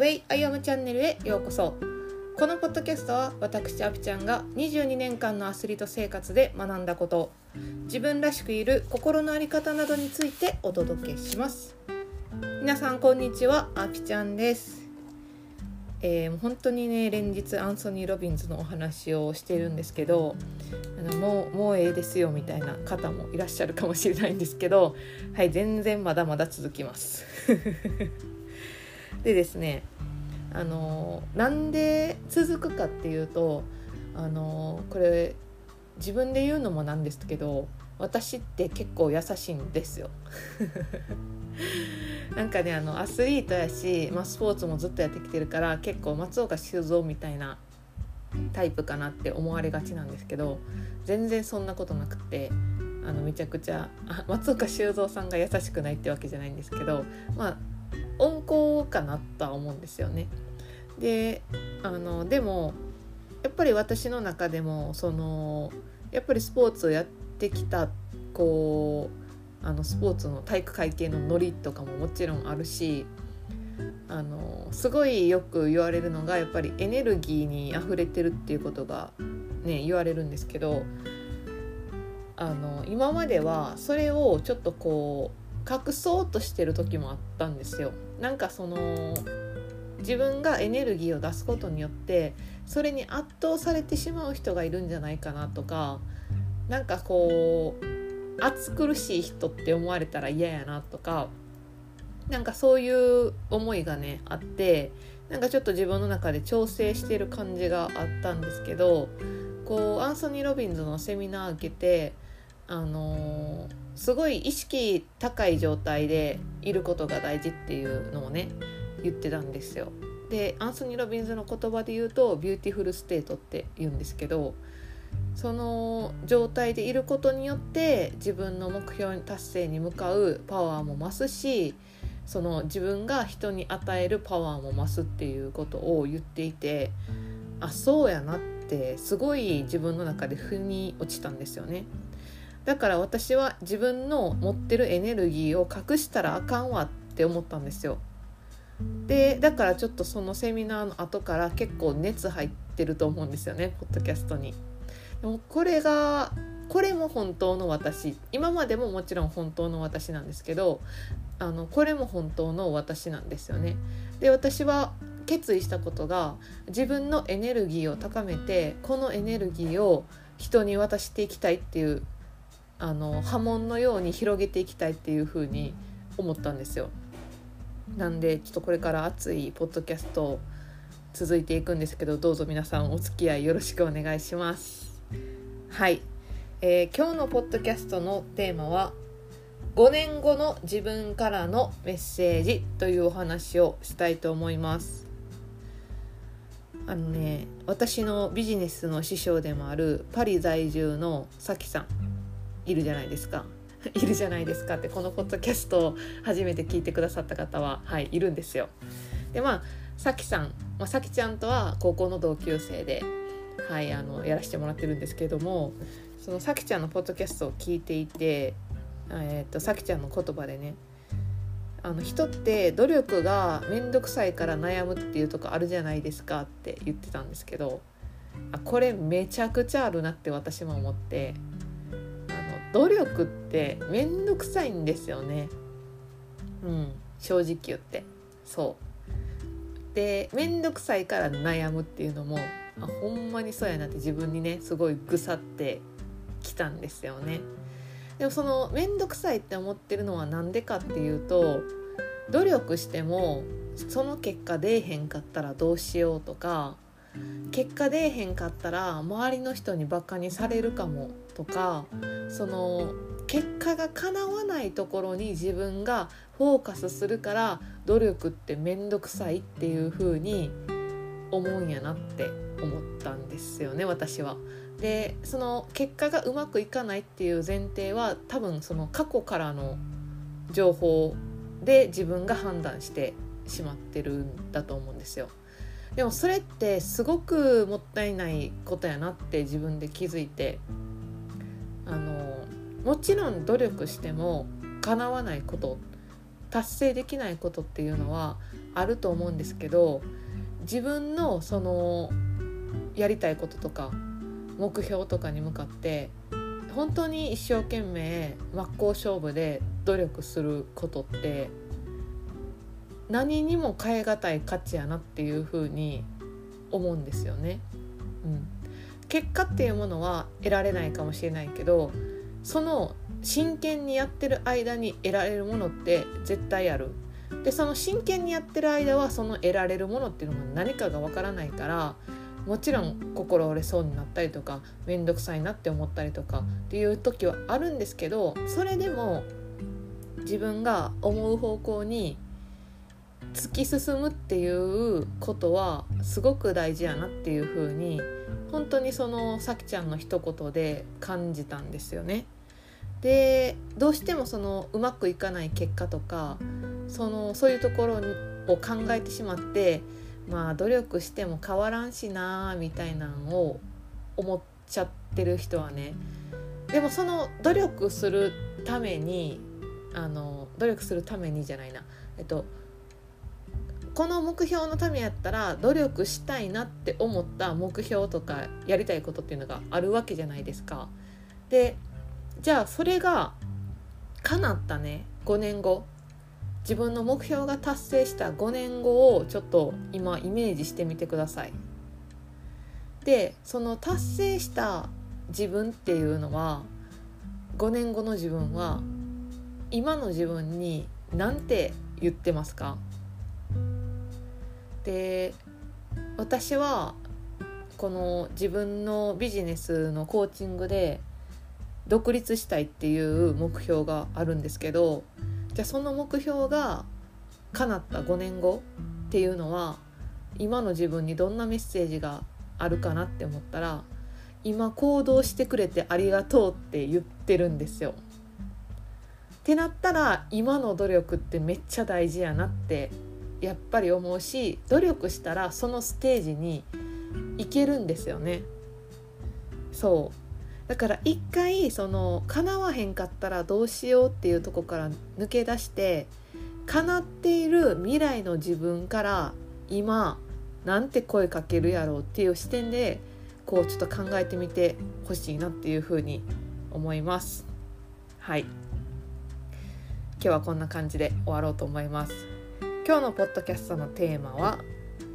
ウェイアイアムチャンネルへようこそ。このポッドキャストは私アピちゃんが22年間のアスリート生活で学んだこと。自分らしくいる心の在り方などについてお届けします。皆さんこんにちは。アピちゃんです。えー、本当にね連日アンソニー・ロビンズのお話をしているんですけどあのもうもうええですよみたいな方もいらっしゃるかもしれないんですけどはい全然まだまだ続きます。でですねあのなんで続くかっていうとあのこれ自分で言うのもなんですけど私って結構優しいんですよ。なんかねあのアスリートやし、まあ、スポーツもずっとやってきてるから結構松岡修造みたいなタイプかなって思われがちなんですけど全然そんなことなくってあのめちゃくちゃ松岡修造さんが優しくないってわけじゃないんですけどまあ温厚かなとは思うんですよね。であのでもやっぱり私の中でもそのやっぱりスポーツをやってきたこうあのスポーツの体育会系のノリとかももちろんあるしあのすごいよく言われるのがやっぱりエネルギーにあふれてるっていうことがね言われるんですけどあの今まではそれをちょっとこう隠そうとしてる時もあったんですよ。なんかその自分がエネルギーを出すことによってそれに圧倒されてしまう人がいるんじゃないかなとかなんかこう暑苦しい人って思われたら嫌やなとかなんかそういう思いがねあってなんかちょっと自分の中で調整してる感じがあったんですけどこうアンソニー・ロビンズのセミナー受けてあの、すごい意識高い状態でいることが大事っていうのをね言ってたんですよ。でアンソニー・ロビンズの言葉で言うと beautiful state って言うんですけどその状態でいることによって自分の目標達成に向かうパワーも増すしその自分が人に与えるパワーも増すっていうことを言っていてあそうやなってすごい自分の中で腑に落ちたんですよね。だから私は自分の持ってるエネルギーを隠したらあかんわって思ったんですよ。でだからちょっとそのセミナーの後から結構熱入ってると思うんですよねポッドキャストに。でもこれがこれも本当の私今までももちろん本当の私なんですけどあのこれも本当の私なんですよね。で私は決意したことが自分のエネルギーを高めてこのエネルギーを人に渡していきたいっていうあの波紋のように広げていきたいっていうふうに思ったんですよ。なんでちょっとこれから熱いポッドキャスト続いていくんですけどどうぞ皆さんお付き合いよろしくお願いします。はい、えー、今日のポッドキャストのテーマは5年後の自分からのメッセージというお話をしたいと思います。あのね私のビジネスの師匠でもあるパリ在住のさきさんいるじゃないですか。いるじゃないですかってこのポッドキャストを初めて聞いてくださった方は、はい、いるんですよ。でまあさきさん、まあ、さきちゃんとは高校の同級生で、はい、あのやらせてもらってるんですけどもそのさきちゃんのポッドキャストを聞いていて、えー、とさきちゃんの言葉でねあの人って努力が面倒くさいから悩むっていうとこあるじゃないですかって言ってたんですけどあこれめちゃくちゃあるなって私も思って努力って面倒くさいんですよね。うん。正直言って。そう。で面倒くさいから悩むっていうのもあほんまにそうやなって自分にねすごいぐさってきたんですよね。でもその面倒くさいって思ってるのは何でかっていうと努力してもその結果出えへんかったらどうしようとか結果出えへんかったら周りの人にバカにされるかもとかその結果が叶わないところに自分がフォーカスするから努力って面倒くさいっていう風に思うんやなって思ったんですよね私は。でその結果がうまくいかないっていう前提は多分その過去からの情報で自分が判断してしまってるんだと思うんですよ。でもそれってすごくもったいないことやなって自分で気づいて。あのもちろん努力しても叶わないこと達成できないことっていうのはあると思うんですけど自分のそのやりたいこととか目標とかに向かって本当に一生懸命真っ向勝負で努力することって何にも代え難い価値やなっていうふうに思うんですよね。うん、結果っていうものは得られないかもしれないけどその真剣にやってる間に得られるものって絶対ある。でその真剣にやってる間はその得られるものっていうのが何かがわからないからもちろん心折れそうになったりとか面倒くさいなって思ったりとかっていう時はあるんですけどそれでも自分が思う方向に突き進むっていうことはすごく大事やなっていう風に本当にそのさきちゃんの一言で感じたんですよね。でどうしてもそのうまくいかない結果とかそのそういうところを考えてしまってまあ努力しても変わらんしなみたいなのを思っちゃってる人はねでもその努力するためにあの努力するためにじゃないなえっとこの目標のためやったら努力したいなって思った目標とかやりたいことっていうのがあるわけじゃないですか。でじゃあそれが叶ったね5年後自分の目標が達成した5年後をちょっと今イメージしてみてください。でその達成した自分っていうのは5年後の自分は今の自分に何て言ってますか？で私はこの自分のビジネスのコーチングで独立したいっていう目標があるんですけどじゃあその目標が叶った5年後っていうのは今の自分にどんなメッセージがあるかなって思ったら今行動してくれてありがとうって言ってるんですよ。ってなったら今の努力ってめっちゃ大事やなってやっぱり思うし努力したらそのステージに行けるんですよね。そう。だから一回その叶わへんかったらどうしようっていうとこから抜け出して叶っている未来の自分から今なんて声かけるやろうっていう視点でこうちょっと考えてみてほしいなっていうふうに思います。はい。今日はこんな感じで終わろうと思います。今日のポッドキャストのテーマは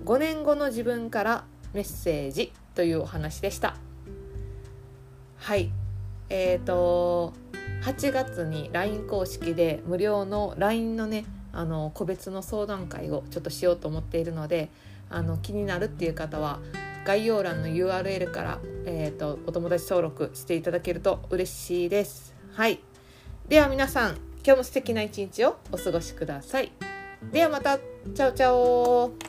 5年後の自分からメッセージというお話でしたはいえーと8月に LINE 公式で無料の LINE のねあの個別の相談会をちょっとしようと思っているのであの気になるっていう方は概要欄の URL から、えーと、お友達登録していただけると嬉しいです。はいでは皆さん今日も素敵な一日をお過ごしください。ではまた。チャオチャオ。